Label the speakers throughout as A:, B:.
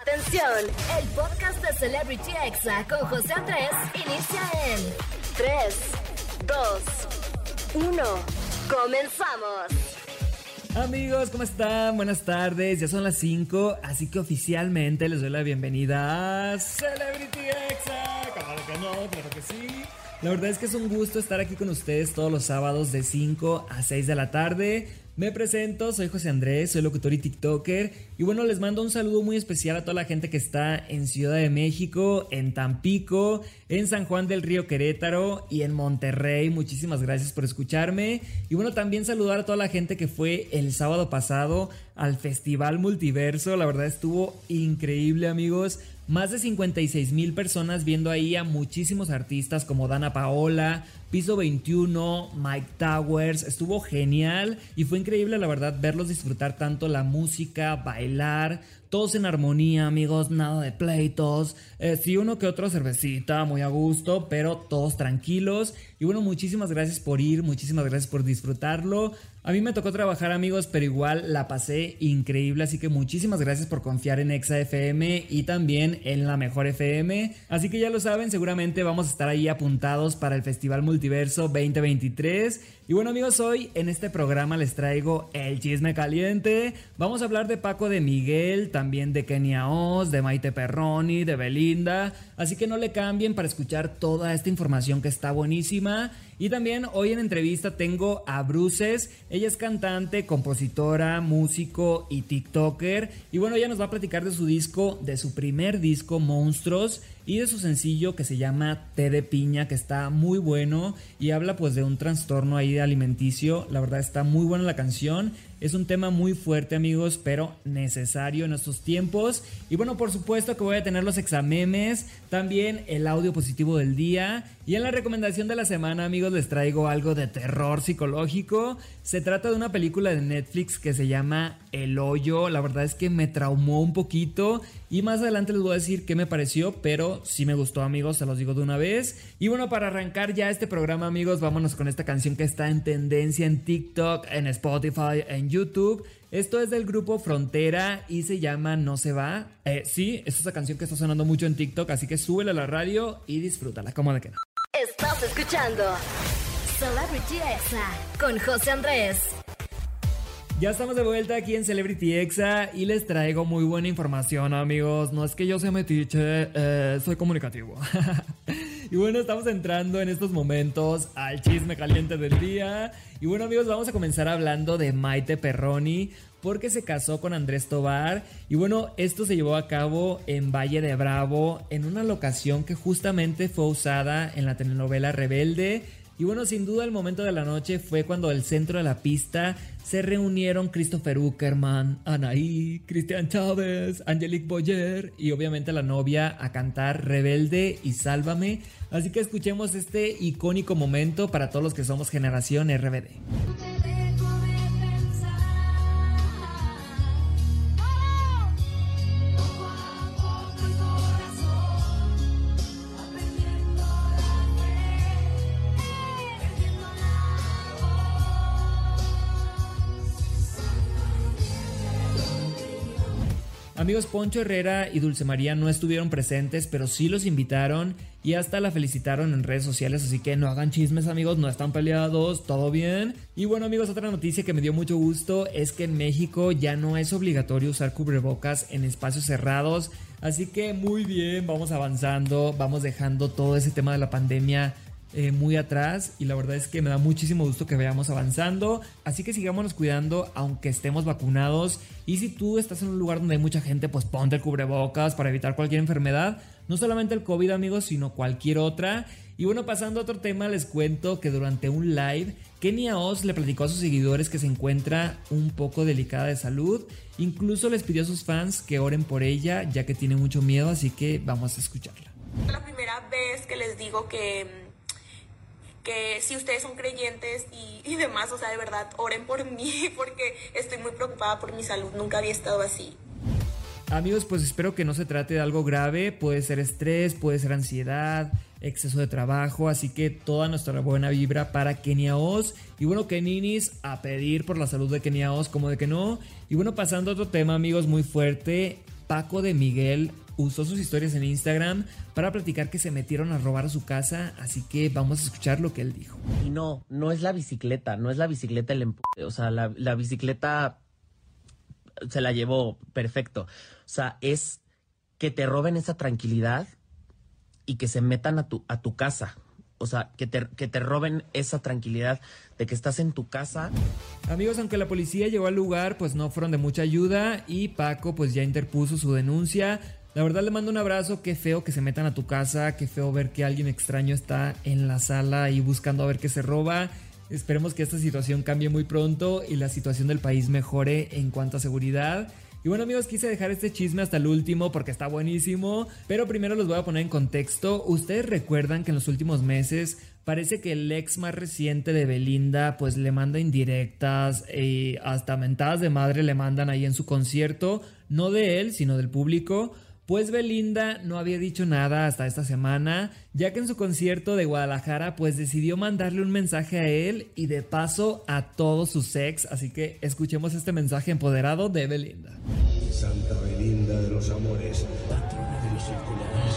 A: Atención, el podcast de Celebrity Exa con José Andrés inicia en 3, 2, 1. Comenzamos.
B: Amigos, ¿cómo están? Buenas tardes, ya son las 5, así que oficialmente les doy la bienvenida a Celebrity Exa. Claro que no, claro que sí. La verdad es que es un gusto estar aquí con ustedes todos los sábados de 5 a 6 de la tarde. Me presento, soy José Andrés, soy locutor y TikToker. Y bueno, les mando un saludo muy especial a toda la gente que está en Ciudad de México, en Tampico, en San Juan del Río Querétaro y en Monterrey. Muchísimas gracias por escucharme. Y bueno, también saludar a toda la gente que fue el sábado pasado al Festival Multiverso. La verdad estuvo increíble, amigos. Más de 56 mil personas viendo ahí a muchísimos artistas como Dana Paola, Piso 21, Mike Towers. Estuvo genial y fue increíble, la verdad, verlos disfrutar tanto la música, bailar, todos en armonía, amigos, nada de pleitos. Eh, sí, uno que otro cervecita, muy a gusto, pero todos tranquilos. Y bueno, muchísimas gracias por ir, muchísimas gracias por disfrutarlo. A mí me tocó trabajar amigos, pero igual la pasé increíble, así que muchísimas gracias por confiar en Exa FM y también en la Mejor FM. Así que ya lo saben, seguramente vamos a estar ahí apuntados para el Festival Multiverso 2023. Y bueno amigos, hoy en este programa les traigo el chisme caliente. Vamos a hablar de Paco de Miguel, también de Kenia Oz, de Maite Perroni, de Belinda. Así que no le cambien para escuchar toda esta información que está buenísima. Y también hoy en entrevista tengo a Bruces. Ella es cantante, compositora, músico y TikToker. Y bueno, ella nos va a platicar de su disco, de su primer disco, Monstruos y de su sencillo que se llama Té de piña, que está muy bueno y habla pues de un trastorno ahí de alimenticio. La verdad está muy buena la canción. Es un tema muy fuerte amigos, pero necesario en estos tiempos. Y bueno, por supuesto que voy a tener los examemes, también el audio positivo del día. Y en la recomendación de la semana amigos les traigo algo de terror psicológico. Se trata de una película de Netflix que se llama El Hoyo. La verdad es que me traumó un poquito. Y más adelante les voy a decir qué me pareció, pero si me gustó amigos, se los digo de una vez. Y bueno, para arrancar ya este programa amigos, vámonos con esta canción que está en tendencia en TikTok, en Spotify, en YouTube. Esto es del grupo Frontera y se llama No se va. Eh, sí, es esa canción que está sonando mucho en TikTok, así que súbela a la radio y disfrútala, como de que no.
A: Estás escuchando Celebrity Exa con José Andrés.
B: Ya estamos de vuelta aquí en Celebrity Exa y les traigo muy buena información, amigos. No es que yo sea metiche, eh, soy comunicativo. y bueno, estamos entrando en estos momentos al chisme caliente del día. Y bueno, amigos, vamos a comenzar hablando de Maite Perroni porque se casó con Andrés Tobar. Y bueno, esto se llevó a cabo en Valle de Bravo, en una locación que justamente fue usada en la telenovela Rebelde. Y bueno, sin duda el momento de la noche fue cuando el centro de la pista se reunieron Christopher Uckerman, Anaí, Cristian Chávez, Angelique Boyer y obviamente la novia a cantar Rebelde y Sálvame. Así que escuchemos este icónico momento para todos los que somos generación RBD. Amigos, Poncho Herrera y Dulce María no estuvieron presentes, pero sí los invitaron y hasta la felicitaron en redes sociales, así que no hagan chismes amigos, no están peleados, todo bien. Y bueno amigos, otra noticia que me dio mucho gusto es que en México ya no es obligatorio usar cubrebocas en espacios cerrados, así que muy bien, vamos avanzando, vamos dejando todo ese tema de la pandemia eh, muy atrás y la verdad es que me da muchísimo gusto que veamos avanzando. Así que sigámonos cuidando aunque estemos vacunados. Y si tú estás en un lugar donde hay mucha gente, pues ponte el cubrebocas para evitar cualquier enfermedad. No solamente el COVID amigos, sino cualquier otra. Y bueno, pasando a otro tema, les cuento que durante un live, Kenia Oz le platicó a sus seguidores que se encuentra un poco delicada de salud. Incluso les pidió a sus fans que oren por ella, ya que tiene mucho miedo, así que vamos a escucharla.
C: La primera vez que les digo que que si ustedes son creyentes y, demás, o sea, de verdad, oren por mí porque estoy muy preocupada por mi salud, nunca había estado así.
B: Amigos, pues espero que no se trate de algo grave, puede ser estrés, puede ser ansiedad, exceso de trabajo, así que toda nuestra buena vibra para Kenia Oz. Y bueno, Keninis a pedir por la salud de Kenia Oz, como de que no. Y bueno, pasando a otro tema, amigos, muy fuerte. Paco de Miguel usó sus historias en Instagram para platicar que se metieron a robar a su casa, así que vamos a escuchar lo que él dijo.
D: Y no, no es la bicicleta, no es la bicicleta el empuje, o sea, la, la bicicleta se la llevó perfecto. O sea, es que te roben esa tranquilidad y que se metan a tu, a tu casa. O sea, que te, que te roben esa tranquilidad de que estás en tu casa.
B: Amigos, aunque la policía llegó al lugar, pues no fueron de mucha ayuda y Paco pues ya interpuso su denuncia. La verdad le mando un abrazo, qué feo que se metan a tu casa, qué feo ver que alguien extraño está en la sala y buscando a ver qué se roba. Esperemos que esta situación cambie muy pronto y la situación del país mejore en cuanto a seguridad. Y bueno amigos, quise dejar este chisme hasta el último porque está buenísimo, pero primero los voy a poner en contexto. Ustedes recuerdan que en los últimos meses parece que el ex más reciente de Belinda pues le manda indirectas y hasta mentadas de madre le mandan ahí en su concierto, no de él, sino del público. Pues Belinda no había dicho nada hasta esta semana, ya que en su concierto de Guadalajara pues decidió mandarle un mensaje a él y de paso a todos sus ex, así que escuchemos este mensaje empoderado de Belinda.
E: Santa Belinda de los amores, patrona de los circulares,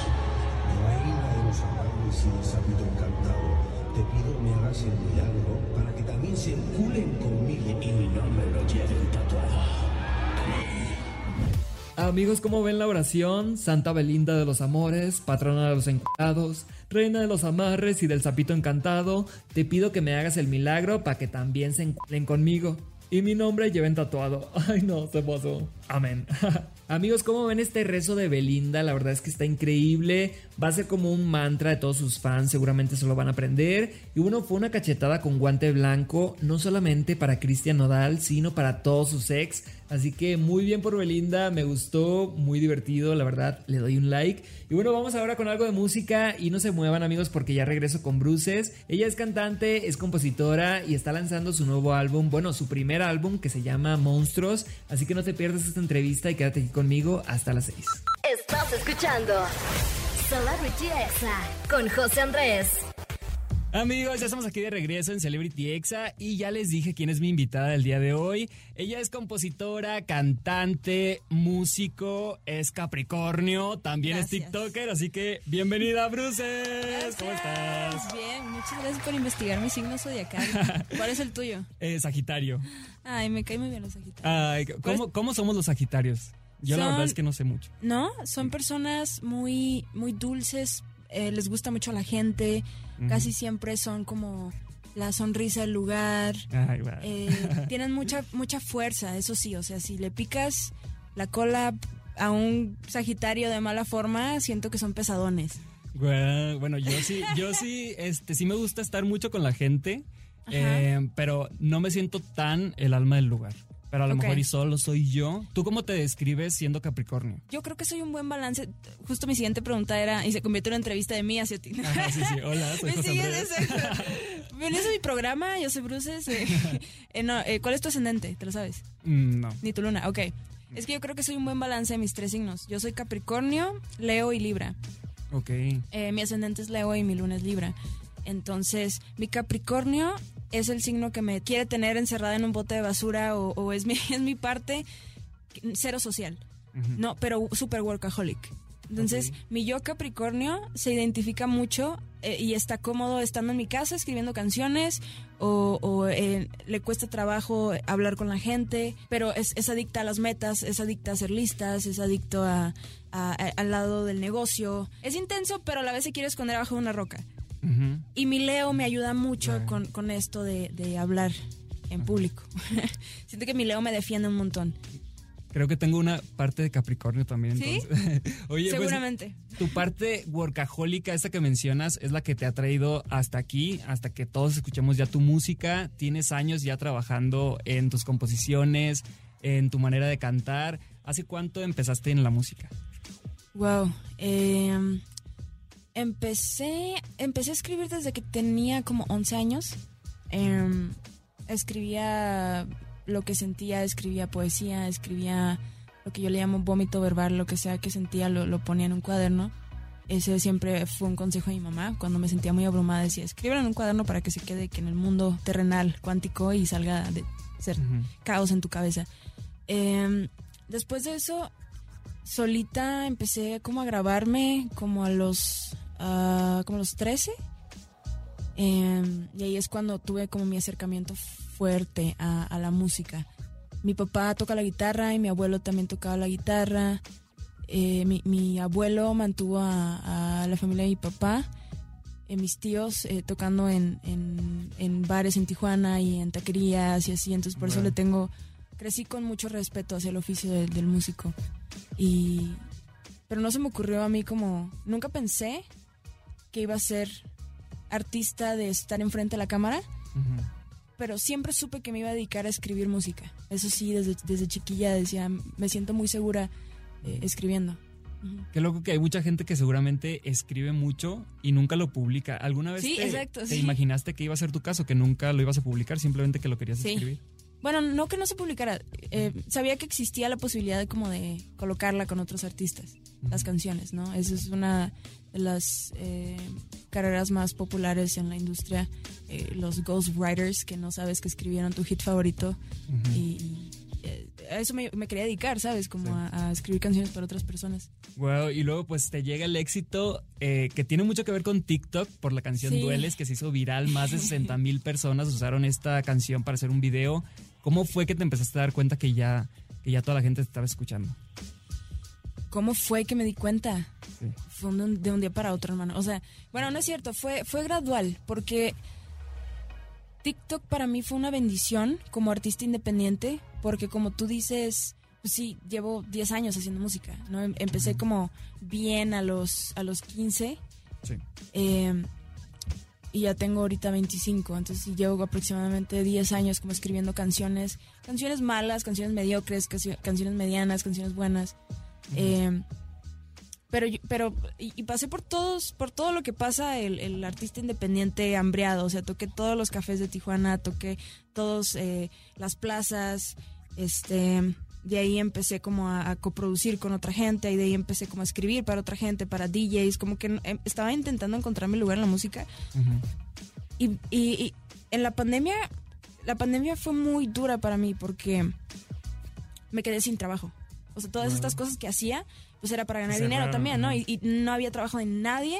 E: reina de los amores y sábito encantado, te pido me hagas el milagro para que también se enculen conmigo y mi nombre lo lleven tatuado.
B: Amigos, ¿cómo ven la oración? Santa Belinda de los amores, patrona de los encantados, reina de los amarres y del sapito encantado, te pido que me hagas el milagro para que también se encuentren conmigo. Y mi nombre lleven tatuado. Ay no, se pasó. Amén. Amigos, ¿cómo ven este rezo de Belinda? La verdad es que está increíble. Va a ser como un mantra de todos sus fans, seguramente se lo van a aprender. Y bueno, fue una cachetada con guante blanco, no solamente para Cristian Nodal, sino para todos sus ex. Así que muy bien por Belinda, me gustó, muy divertido, la verdad, le doy un like. Y bueno, vamos ahora con algo de música y no se muevan amigos porque ya regreso con Bruces. Ella es cantante, es compositora y está lanzando su nuevo álbum, bueno, su primer álbum que se llama Monstruos. Así que no te pierdas esta entrevista y quédate aquí conmigo hasta las 6.
A: Estás escuchando Celebrity Exa con José Andrés.
B: Amigos, ya estamos aquí de regreso en Celebrity Exa y ya les dije quién es mi invitada del día de hoy. Ella es compositora, cantante, músico, es Capricornio, también es TikToker, así que bienvenida, Bruces. ¿Cómo estás?
F: Bien, muchas gracias por investigar mi signo zodiacal. ¿Cuál es el tuyo?
B: Eh, sagitario.
F: Ay, me cae muy bien los Sagitarios.
B: Ay, ¿cómo, ¿Cómo somos los Sagitarios? Yo la verdad es que no sé mucho.
F: No, son personas muy, muy dulces, eh, les gusta mucho a la gente, casi siempre son como la sonrisa del lugar,
B: Ay,
F: eh, tienen mucha, mucha fuerza, eso sí, o sea, si le picas la cola a un Sagitario de mala forma, siento que son pesadones.
B: Bueno, yo sí, yo sí, este, sí me gusta estar mucho con la gente, eh, pero no me siento tan el alma del lugar. Pero a lo mejor y solo soy yo. ¿Tú cómo te describes siendo Capricornio?
F: Yo creo que soy un buen balance. Justo mi siguiente pregunta era, y se convirtió en una entrevista de mí hacia ti.
B: Ajá, sí, sí. Hola, soy
F: Me sigues, a mi programa, yo soy Bruces. eh, eh, no, eh, ¿Cuál es tu ascendente? ¿Te lo sabes?
B: Mm, no.
F: Ni tu luna, ok. Es que yo creo que soy un buen balance de mis tres signos. Yo soy Capricornio, Leo y Libra.
B: Ok.
F: Mi ascendente es Leo y mi luna es Libra. Entonces, mi Capricornio es el signo que me quiere tener encerrada en un bote de basura o, o es, mi, es mi parte cero social. No, pero super workaholic. Entonces, mi yo Capricornio se identifica mucho eh, y está cómodo estando en mi casa escribiendo canciones o, o, eh, le cuesta trabajo hablar con la gente, pero es, es adicta a las metas, es adicta a ser listas, es adicto a, a- a- al lado del negocio. Es intenso, pero a la vez se quiere esconder abajo de una roca. Y mi Leo me ayuda mucho con, con esto de, de hablar en público. Siento que mi Leo me defiende un montón.
B: Creo que tengo una parte de Capricornio también.
F: ¿Sí?
B: Oye, pues,
F: Seguramente.
B: tu parte workahólica, esta que mencionas, es la que te ha traído hasta aquí, hasta que todos escuchemos ya tu música. Tienes años ya trabajando en tus composiciones, en tu manera de cantar. ¿Hace cuánto empezaste en la música?
F: Wow. eh, empecé, empecé a escribir desde que tenía como 11 años. Eh, escribía lo que sentía, escribía poesía, escribía lo que yo le llamo vómito verbal, lo que sea que sentía lo, lo ponía en un cuaderno. Ese siempre fue un consejo de mi mamá. Cuando me sentía muy abrumada decía, escríbelo en un cuaderno para que se quede que en el mundo terrenal, cuántico y salga de ser caos en tu cabeza. Eh, después de eso, solita empecé como a grabarme como a los, ah, como los 13. Em, y ahí es cuando tuve como mi acercamiento fuerte a, a la música. Mi papá toca la guitarra y mi abuelo también tocaba la guitarra. Eh, mi, mi abuelo mantuvo a, a la familia de mi papá. Eh, mis tíos eh, tocando en, en, en bares en Tijuana y en taquerías y así. Entonces por eso le tengo... Crecí con mucho respeto hacia el oficio del- del músico. Y... Pero no se me ocurrió a mí como... Nunca pensé que iba a ser artista de estar enfrente de la cámara, pero siempre supe que me iba a dedicar a escribir música. Eso sí, desde, desde chiquilla decía, me siento muy segura eh, escribiendo. Ujú.
G: Qué loco que hay mucha gente que seguramente escribe mucho y nunca lo publica. ¿Alguna vez
F: Sí,
G: te,
F: exacto,
G: te
F: sí.
G: imaginaste que iba a ser tu caso, que nunca lo ibas a publicar, simplemente que lo querías
F: Sí.
G: escribir?
F: Bueno, no que no se publicara. eh, sabía que existía la posibilidad de como de colocarla con otros artistas, las canciones, ¿no? Esa es una las eh, carreras más populares en la industria. eh, los ghostwriters, que no sabes que escribieron tu hit favorito. Y, y, eh, a eso me, me quería dedicar, ¿sabes? Como
G: Sí.
F: a, a escribir canciones para otras personas.
G: Wow, y luego pues te llega el éxito eh, que tiene mucho que ver con TikTok por la canción
F: Sí.
G: Dueles que se hizo viral. Más de 60 mil personas usaron esta canción para hacer un video. ¿Cómo fue que te empezaste a dar cuenta que ya, que ya toda la gente te estaba escuchando?
F: ¿Cómo fue que me di cuenta?
G: Sí.
F: Fue de un, de un día para otro, hermano. O sea, bueno, no es cierto, fue, fue gradual, porque TikTok para mí fue una bendición como artista independiente, porque como tú dices, pues sí, llevo 10 años haciendo música, ¿no? Em- Empecé como bien a los, a los 15
G: Sí.
F: eh, y ya tengo ahorita 25, entonces llevo aproximadamente 10 años como escribiendo canciones, canciones malas, canciones mediocres, cancio- canciones medianas, canciones buenas. Eh, pero, pero y, y pasé por todos, por todo lo que pasa el, el artista independiente hambreado. O sea, toqué todos los cafés de Tijuana, toqué todas las plazas. Este, de ahí empecé como a, a coproducir con otra gente y de ahí empecé como a escribir para otra gente, para DJs. Como que em, estaba intentando encontrar mi lugar en la música. Y- y en la pandemia, la pandemia fue muy dura para mí porque me quedé sin trabajo. O sea, todas estas cosas que hacía, pues era para ganar dinero también, ¿no? Y, y no había trabajo de nadie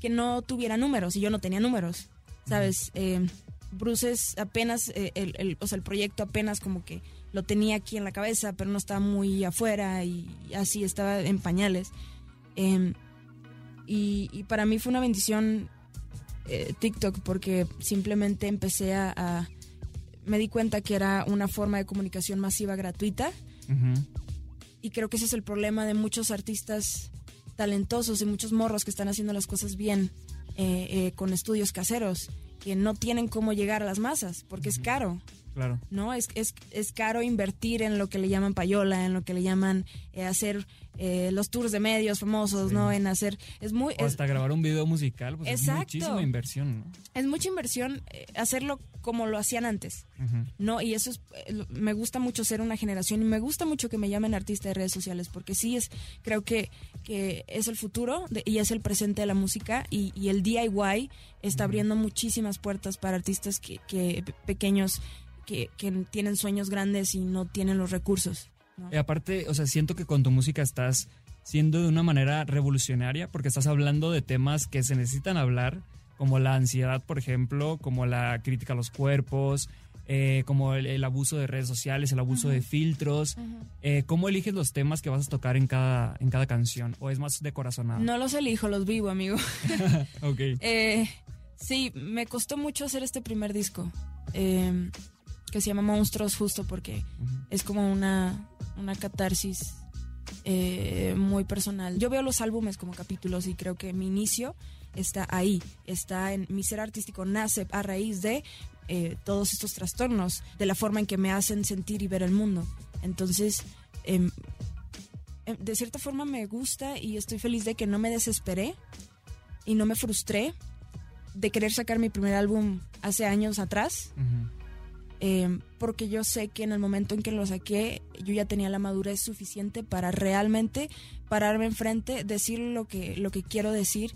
F: que no tuviera números y yo no tenía números, ¿sabes? Eh, Bruces apenas, eh, el, el- o sea, el proyecto apenas como que lo tenía aquí en la cabeza, pero no estaba muy afuera y así estaba en pañales. Em, y, y para mí fue una bendición eh, TikTok porque simplemente empecé a, a- Me di cuenta que era una forma de comunicación masiva gratuita
G: Ujú.
F: Y creo que ese es el problema de muchos artistas talentosos y muchos morros que están haciendo las cosas bien eh, eh, con estudios caseros, que no tienen cómo llegar a las masas porque es caro.
G: Claro.
F: ¿no? Es, es, es caro invertir en lo que le llaman payola, en lo que le llaman eh, hacer eh, los tours de medios famosos,
G: Sí.
F: ¿no? En hacer... Es muy...
G: O
F: es-
G: hasta grabar un video musical, pues es
F: Exacto.
G: muchísima inversión, ¿no?
F: es mucha inversión eh, hacerlo como lo hacían antes. ¿no? Y eso es, eh, me gusta mucho ser una generación y me gusta mucho que me llamen artista de redes sociales porque sí es, creo que, que es el futuro de- y es el presente de la música y, y el DIY está abriendo muchísimas puertas para artistas que, que pe- pequeños que, que tienen sueños grandes y no tienen los recursos. ¿no?
G: Y aparte, o sea, siento que con tu música estás siendo de una manera revolucionaria porque estás hablando de temas que se necesitan hablar, como la ansiedad, por ejemplo, como la crítica a los cuerpos, eh, como el, el abuso de redes sociales, el abuso de filtros. Eh, ¿Cómo eliges los temas que vas a tocar en cada, en cada canción? ¿O es más de corazonado?
F: No los elijo, los vivo, amigo.
G: Ok.
F: Eh, sí, me costó mucho hacer este primer disco, eh, que se llama Monstruos, justo porque es como una, una catarsis muy personal. Yo veo los álbumes como capítulos y creo que mi inicio está ahí, está en mi ser artístico, nace a raíz de eh, todos estos trastornos, de la forma en que me hacen sentir y ver el mundo. Entonces, em, em, de cierta forma me gusta y estoy feliz de que no me desesperé y no me frustré de querer sacar mi primer álbum hace años atrás, eh, porque yo sé que en el momento en que lo saqué, yo ya tenía la madurez suficiente para realmente pararme enfrente, decir lo que, lo que quiero decir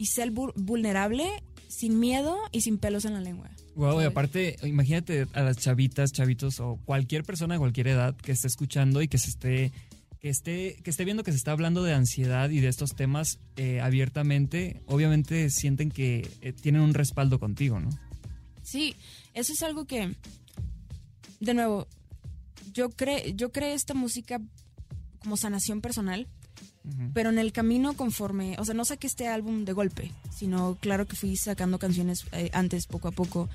F: y ser vul- vulnerable sin miedo y sin pelos en la lengua.
G: Wow, y aparte, imagínate a las chavitas, chavitos o cualquier persona de cualquier edad que esté escuchando y que se esté que esté, que esté viendo que se está hablando de ansiedad y de estos temas eh, abiertamente, obviamente sienten que eh, tienen un respaldo contigo, ¿no?
F: Sí, eso es algo que, de nuevo, yo creé yo creé esta música como sanación personal, pero en el camino conforme, o sea, no saqué este álbum de golpe, sino claro que fui sacando canciones eh, antes, poco a poco.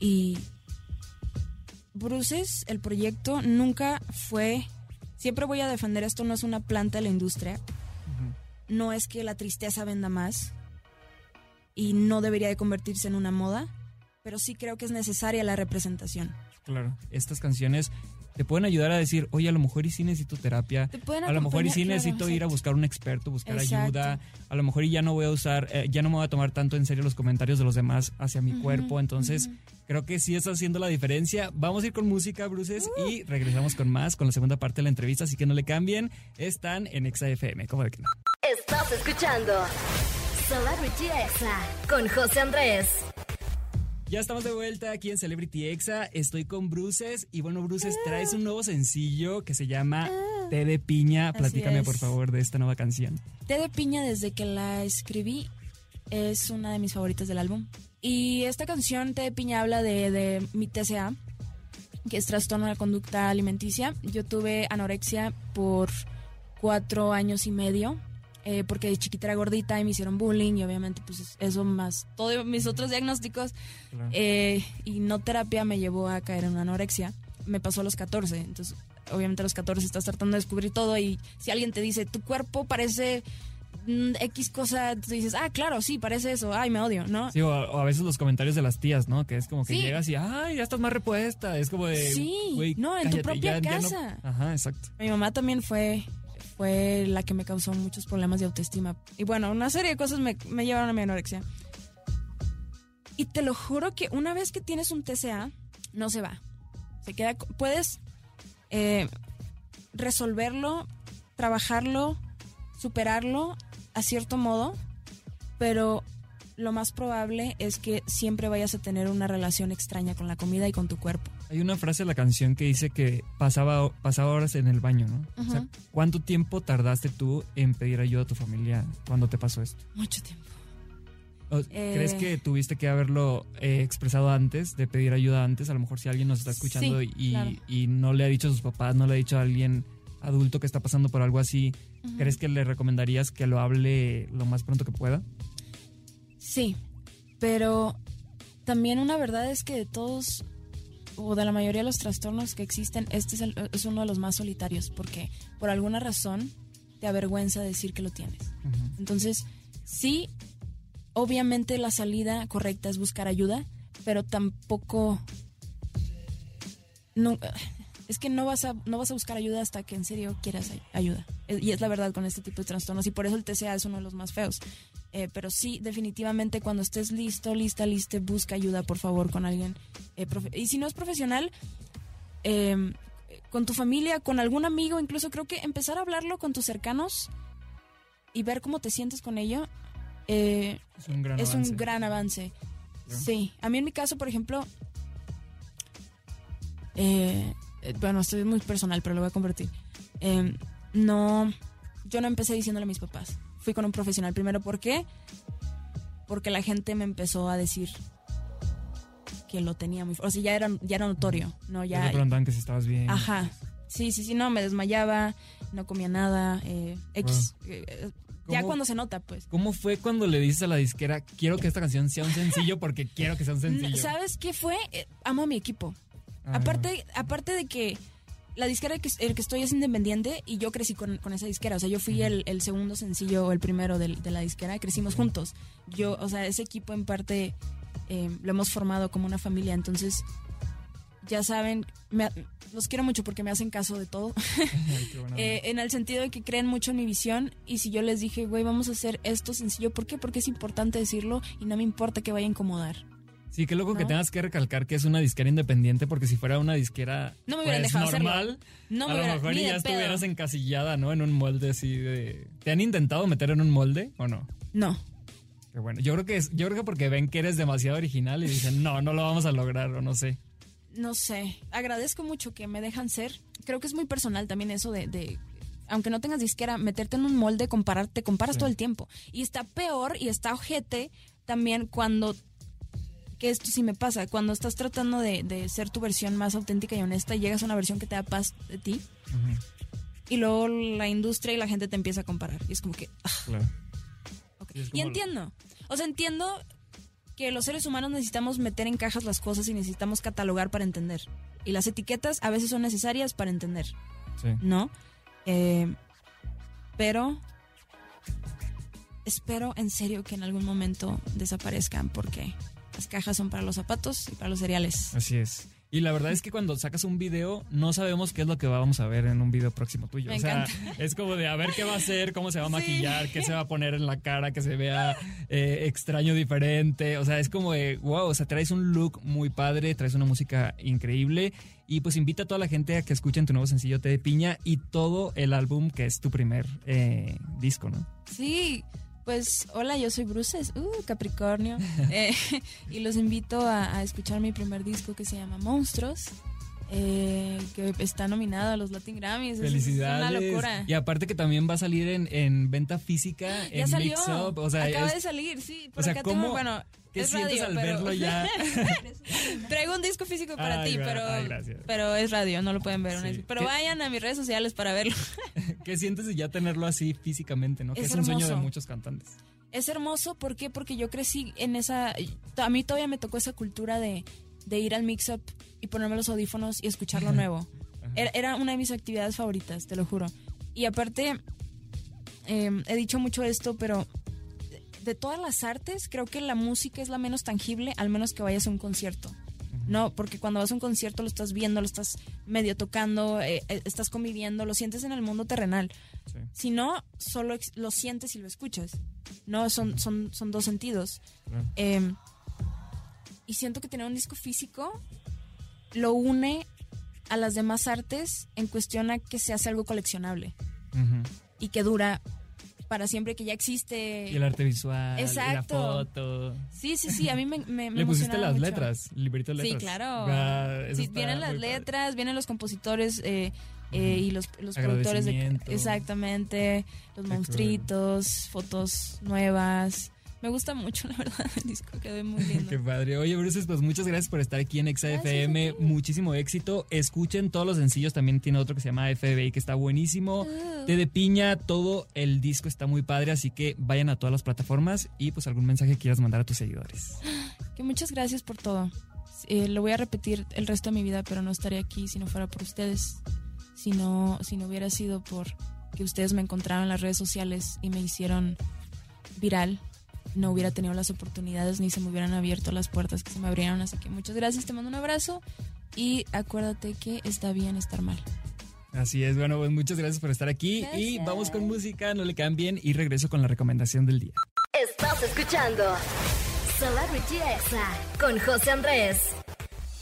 F: Y Bruces, el proyecto, nunca fue, siempre voy a defender esto, no es una planta de la industria, no es que la tristeza venda más y no debería de convertirse en una moda, pero sí creo que es necesaria la representación.
G: Claro, estas canciones te pueden ayudar a decir, oye, a lo mejor y sí necesito terapia,
F: Te pueden
G: a lo mejor y sí
F: claro,
G: necesito ir a buscar un experto, buscar
F: Exacto.
G: ayuda, a lo mejor y ya no voy a usar, eh, ya no me voy a tomar tanto en serio los comentarios de los demás hacia mi cuerpo, entonces creo que sí está haciendo la diferencia. Vamos a ir con música, Bruces,
F: Uh.
G: y regresamos con más, con la segunda parte de la entrevista, así que no le cambien, están en ExaFM, ¿cómo de que no?
A: Estás escuchando Celebrity Exa con José Andrés.
G: Ya estamos de vuelta aquí en Celebrity Exa. Estoy con Bruces. Y bueno, Bruces, traes un nuevo sencillo que se llama Té de Piña. Platícame, por favor, de esta nueva canción.
F: Té de piña desde que la escribí es una de mis favoritas del álbum. Y esta canción, Té de piña, habla de, de mi TCA, que es trastorno de la conducta alimenticia. Yo tuve anorexia por cuatro años y medio. Eh, porque de chiquita era gordita y me hicieron bullying y obviamente pues eso más todos mis otros diagnósticos
G: Claro.
F: eh, y no terapia me llevó a caer en una anorexia. Me pasó a los 14, entonces obviamente a los 14 estás tratando de descubrir todo y si alguien te dice tu cuerpo parece mm, X cosa, tú dices, ah, claro, sí, parece eso, ay, me odio, ¿no?
G: Sí, o, o a veces los comentarios de las tías, ¿no? Que es como que
F: Sí.
G: llegas y, ay, ya estás más repuesta. Es como de.
F: Sí,
G: "Güey,
F: no, en tu propia
G: ya- ya no".
F: casa.
G: Ajá, exacto.
F: Mi mamá también fue, fue la que me causó muchos problemas de autoestima. Y bueno, una serie de cosas me, me llevaron a mi anorexia. Y te lo juro que una vez que tienes un TCA, no se va. Se queda, puedes eh, resolverlo, trabajarlo, superarlo a cierto modo, pero lo más probable es que siempre vayas a tener una relación extraña con la comida y con tu cuerpo.
G: Hay una frase de la canción que dice que pasaba, pasaba horas en el baño, ¿no? O sea. ¿cuánto tiempo tardaste tú en pedir ayuda a tu familia cuando te pasó esto?
F: Mucho tiempo.
G: O-
F: Eh.
G: ¿Crees que tuviste que haberlo eh, expresado antes, de pedir ayuda antes? A lo mejor si alguien nos está escuchando
F: Sí,
G: y,
F: claro.
G: y no le ha dicho a sus papás, no le ha dicho a alguien adulto que está pasando por algo así, ¿crees que le recomendarías que lo hable lo más pronto que pueda?
F: Sí, pero también una verdad es que de todos o de la mayoría de los trastornos que existen, este es, el- es uno de los más solitarios porque por alguna razón te avergüenza decir que lo tienes. Entonces, sí, obviamente la salida correcta es buscar ayuda, pero tampoco... No, es que no vas, a, no vas a buscar ayuda hasta que en serio quieras ay- ayuda. Y es la verdad con este tipo de trastornos y por eso el TCA es uno de los más feos. Eh, pero sí, definitivamente cuando estés listo, lista, lista, busca ayuda, por favor, con alguien. eh, y si no es profesional, eh, con tu familia, con algún amigo, incluso creo que empezar a hablarlo con tus cercanos y ver cómo te sientes con ello eh,
G: Es un gran
F: es
G: avance.
F: un gran avance.
G: Claro.
F: Sí, a mí en mi caso, por ejemplo, eh, bueno, esto es muy personal, pero lo voy a convertir. Eh, no, yo no empecé diciéndole a mis papás. Fui con un profesional primero. ¿Por qué? Porque la gente me empezó a decir que lo tenía muy... O sea, ya era, ya era notorio, ¿no?
G: Ya te preguntaban que si estabas bien.
F: Ajá. Sí, sí, sí, no, me desmayaba, no comía nada, eh, X. eh, eh, ya cuando se nota, pues.
G: ¿Cómo fue cuando le dices a la disquera, quiero que esta canción sea un sencillo porque quiero que sea un sencillo?
F: ¿Sabes qué fue? Eh, amo a mi equipo.
G: Ah,
F: Aparte, aparte de que la disquera que, el que estoy es independiente y yo crecí con, con esa disquera. O sea, yo fui el, el segundo sencillo o el primero del- de, la disquera. Crecimos juntos. Yo, o sea, ese equipo en parte eh, lo hemos formado como una familia. Entonces, ya saben, me- los quiero mucho porque me hacen caso de todo. Eh, en el sentido de que creen mucho en mi visión y si yo les dije, güey, vamos a hacer esto sencillo, ¿por qué? Porque es importante decirlo y no me importa que vaya a incomodar.
G: Sí, qué loco que tengas que recalcar que es una disquera independiente, porque si fuera una disquera
F: No me
G: pues,
F: dejado
G: normal,
F: No me
G: a lo
F: hubiera-
G: mejor ya estuvieras
F: pedo.
G: encasillada, ¿no? En un molde así de... ¿Te han intentado meter en un molde o no?
F: No.
G: Qué bueno. Yo creo que es, yo creo que porque ven que eres demasiado original y dicen, no, no lo vamos a lograr, o no sé.
F: No sé, agradezco mucho que me dejan ser. Creo que es muy personal también eso de, de aunque no tengas disquera, meterte en un molde, comparar, te comparas todo el tiempo. Y está peor y está ojete también cuando que esto sí me pasa, cuando estás tratando de, de, ser tu versión más auténtica y honesta y llegas a una versión que te da paz de ti y luego la industria y la gente te empieza a comparar y es como que... ah,
B: Claro.
F: Y entiendo, o sea, entiendo que los seres humanos necesitamos meter en cajas las cosas y necesitamos catalogar para entender. Y las etiquetas a veces son necesarias para entender,
B: Sí.
F: ¿no? Eh, pero espero en serio que en algún momento desaparezcan porque las cajas son para los zapatos y para los cereales.
B: Así es. Y la verdad es que cuando sacas un video, no sabemos qué es lo que vamos a ver en un video próximo tuyo.
F: Me
B: o sea,
F: encanta.
B: es como de a ver qué va a hacer, cómo se va a
F: Sí.
B: maquillar, qué se va a poner en la cara, que se vea eh, extraño, diferente. O sea, es como de wow, o sea, traes un look muy padre, traes una música increíble. Y pues invita a toda la gente a que escuchen tu nuevo sencillo Té de Piña y todo el álbum que es tu primer eh, disco, ¿no?
F: Sí, pues hola, yo soy Bruces, uh, Capricornio, Eh, y los invito a, a escuchar mi primer disco que se llama Monstruos, eh, que está nominado a los Latin Grammys. Es-
B: Felicidades.
F: Es una locura.
B: Y aparte que también va a salir en, en venta física,
F: ya
B: en
F: salió.
B: Mix Up. O sea,
F: Acaba
B: es-
F: de salir, sí. Por
B: o sea,
F: acá
B: ¿cómo-
F: tengo, bueno,
B: ¿qué
F: es
B: sientes
F: radio,
B: al
F: pero-
B: verlo ya?
F: Traigo un disco físico para
B: Ay,
F: ti, pero,
B: ay,
F: pero es radio, no lo pueden ver.
B: Sí.
F: Pero
B: ¿Qué-
F: vayan a mis redes sociales para verlo.
B: ¿Qué sientes de ya tenerlo así físicamente, no? Que es,
F: Es
B: un sueño de muchos cantantes.
F: Es hermoso, ¿por qué? Porque yo crecí en esa... A mí todavía me tocó esa cultura de, de ir al mix-up y ponerme los audífonos y escuchar lo nuevo. Era, era una de mis actividades favoritas, te lo juro. Y aparte, eh, he dicho mucho esto, pero de todas las artes, creo que la música es la menos tangible, al menos que vayas a un concierto. No, porque cuando vas a un concierto lo estás viendo, lo estás medio tocando, eh, eh, estás conviviendo, lo sientes en el mundo terrenal.
B: Sí.
F: Si no, solo lo sientes y lo escuchas. No, son, son, son dos sentidos.
B: Claro.
F: Eh, y siento que tener un disco físico lo une a las demás artes en cuestión a que se hace algo coleccionable y que dura para siempre, que ya existe.
B: Y el arte visual, y la foto.
F: Sí, sí, sí, a mí me, me, me
B: Le pusiste las
F: mucho.
B: letras, el librito de
F: Sí,
B: letras.
F: claro.
B: Ah, eso
F: Sí, vienen las
B: padre.
F: letras, vienen los compositores eh, eh, y los, los productores de exactamente, los
B: Qué
F: monstruitos, fotos nuevas. Me gusta mucho, la verdad, el disco quedó muy lindo.
B: Qué padre. Oye, Bruce, pues muchas gracias por estar aquí en XFM. Muchísimo éxito. Escuchen todos los sencillos. También tiene otro que se llama FBI que está buenísimo.
F: Ah.
B: Té de piña, todo el disco está muy padre. Así que vayan a todas las plataformas y pues algún mensaje que quieras mandar a tus seguidores.
F: Que muchas gracias por todo. Eh, lo voy a repetir el resto de mi vida, pero no estaría aquí si no fuera por ustedes. Si no, si no hubiera sido por que ustedes me encontraron en las redes sociales y me hicieron viral, no hubiera tenido las oportunidades ni se me hubieran abierto las puertas que se me abrieron. Así que muchas gracias, te mando un abrazo y acuérdate que está bien estar mal.
B: Así es, bueno, pues muchas gracias por estar aquí. Y vamos con música, no le cambien. Y regreso con la recomendación del día.
A: Estás escuchando Celebrity Exa con José Andrés.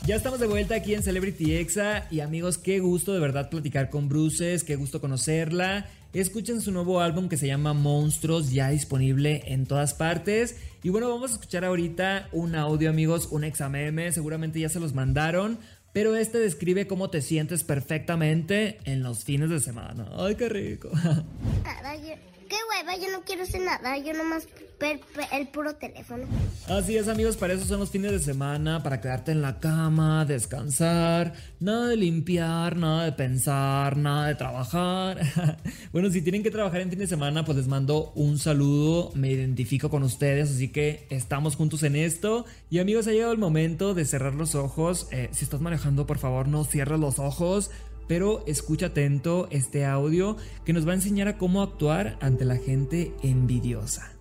B: Ya estamos de vuelta aquí en Celebrity Exa y amigos, qué gusto de verdad platicar con Bruces, qué gusto conocerla. Escuchen su nuevo álbum que se llama Monstruos, ya disponible en todas partes. Y bueno, vamos a escuchar ahorita un audio, amigos, un exameme, seguramente ya se los mandaron, pero este describe cómo te sientes perfectamente en los fines de semana. Ay, qué rico.
H: Qué hueva, yo no quiero hacer nada, yo nomás ver el puro teléfono.
B: Así es amigos, para eso son los fines de semana, para quedarte en la cama, descansar, nada de limpiar, nada de pensar, nada de trabajar. bueno, si tienen que trabajar en fin de semana, pues les mando un saludo, me identifico con ustedes, así que estamos juntos en esto. Y amigos, ha llegado el momento de cerrar los ojos. Eh, si estás manejando, por favor, no cierres los ojos. Pero escucha atento este audio que nos va a enseñar a cómo actuar ante la gente envidiosa.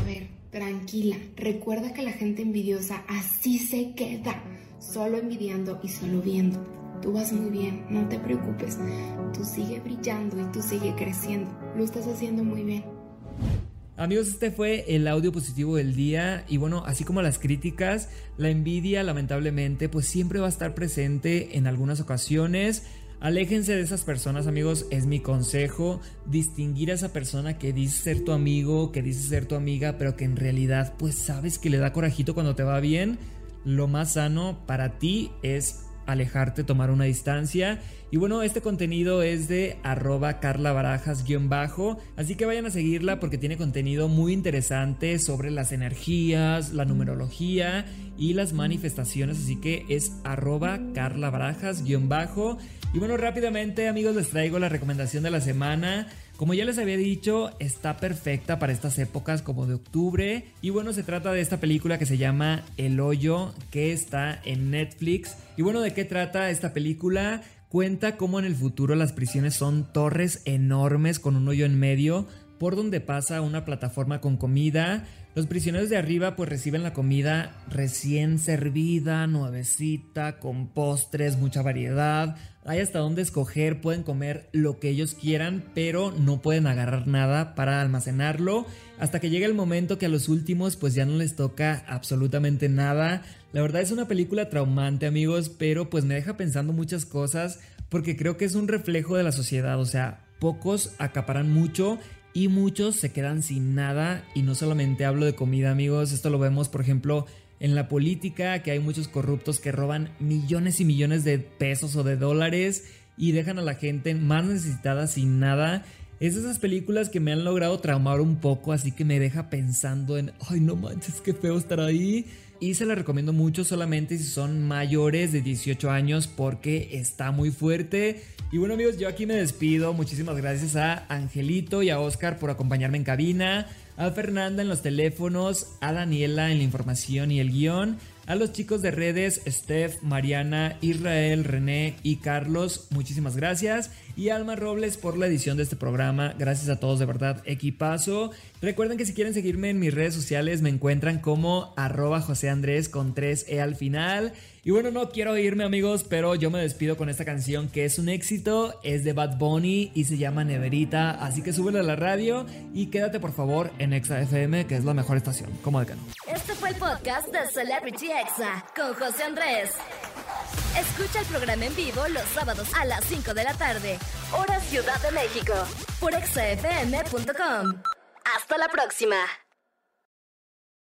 I: A ver, tranquila. Recuerda que la gente envidiosa así se queda. Solo envidiando y solo viendo. Tú vas muy bien, no te preocupes. Tú sigue brillando y tú sigue creciendo. Lo estás haciendo muy bien.
B: Amigos, este fue el audio positivo del día y bueno, así como las críticas, la envidia lamentablemente pues siempre va a estar presente en algunas ocasiones. Aléjense de esas personas, amigos, es mi consejo. Distinguir a esa persona que dice ser tu amigo, que dice ser tu amiga, pero que en realidad pues sabes que le da corajito cuando te va bien. Lo más sano para ti es alejarte, tomar una distancia. Y bueno, este contenido es de arroba Carla Barajas-bajo, así que vayan a seguirla porque tiene contenido muy interesante sobre las energías, la numerología y las manifestaciones, así que es arroba Carla Barajas-bajo. Y bueno, rápidamente amigos les traigo la recomendación de la semana. Como ya les había dicho, está perfecta para estas épocas como de octubre. Y bueno, se trata de esta película que se llama El Hoyo, que está en Netflix. Y bueno, ¿de qué trata esta película? Cuenta cómo en el futuro las prisiones son torres enormes con un hoyo en medio por donde pasa una plataforma con comida. Los prisioneros de arriba pues reciben la comida recién servida, nuevecita, con postres, mucha variedad. Hay hasta donde escoger, pueden comer lo que ellos quieran, pero no pueden agarrar nada para almacenarlo. Hasta que llega el momento que a los últimos pues ya no les toca absolutamente nada. La verdad es una película traumante amigos, pero pues me deja pensando muchas cosas porque creo que es un reflejo de la sociedad. O sea, pocos acaparan mucho y muchos se quedan sin nada y no solamente hablo de comida amigos, esto lo vemos por ejemplo en la política, que hay muchos corruptos que roban millones y millones de pesos o de dólares y dejan a la gente más necesitada sin nada. Es esas películas que me han logrado traumar un poco, así que me deja pensando en, ay no manches, qué feo estar ahí. Y se la recomiendo mucho solamente si son mayores de 18 años porque está muy fuerte. Y bueno amigos, yo aquí me despido. Muchísimas gracias a Angelito y a Oscar por acompañarme en cabina. A Fernanda en los teléfonos, a Daniela en la información y el guion, a los chicos de redes, Steph, Mariana, Israel, René y Carlos, muchísimas gracias. Y Alma Robles por la edición de este programa. Gracias a todos, de verdad, equipazo. Recuerden que si quieren seguirme en mis redes sociales me encuentran como arroba José Andrés con 3E al final. Y bueno, no quiero irme amigos, pero yo me despido con esta canción que es un éxito, es de Bad Bunny y se llama Neverita, así que súbele a la radio y quédate por favor en Exa FM, que es la mejor estación, como de que no.
A: Este fue el podcast de Celebrity Exa con José Andrés. Escucha el programa en vivo los sábados a las 5 de la tarde, hora Ciudad de México, por exafm.com. Hasta la próxima.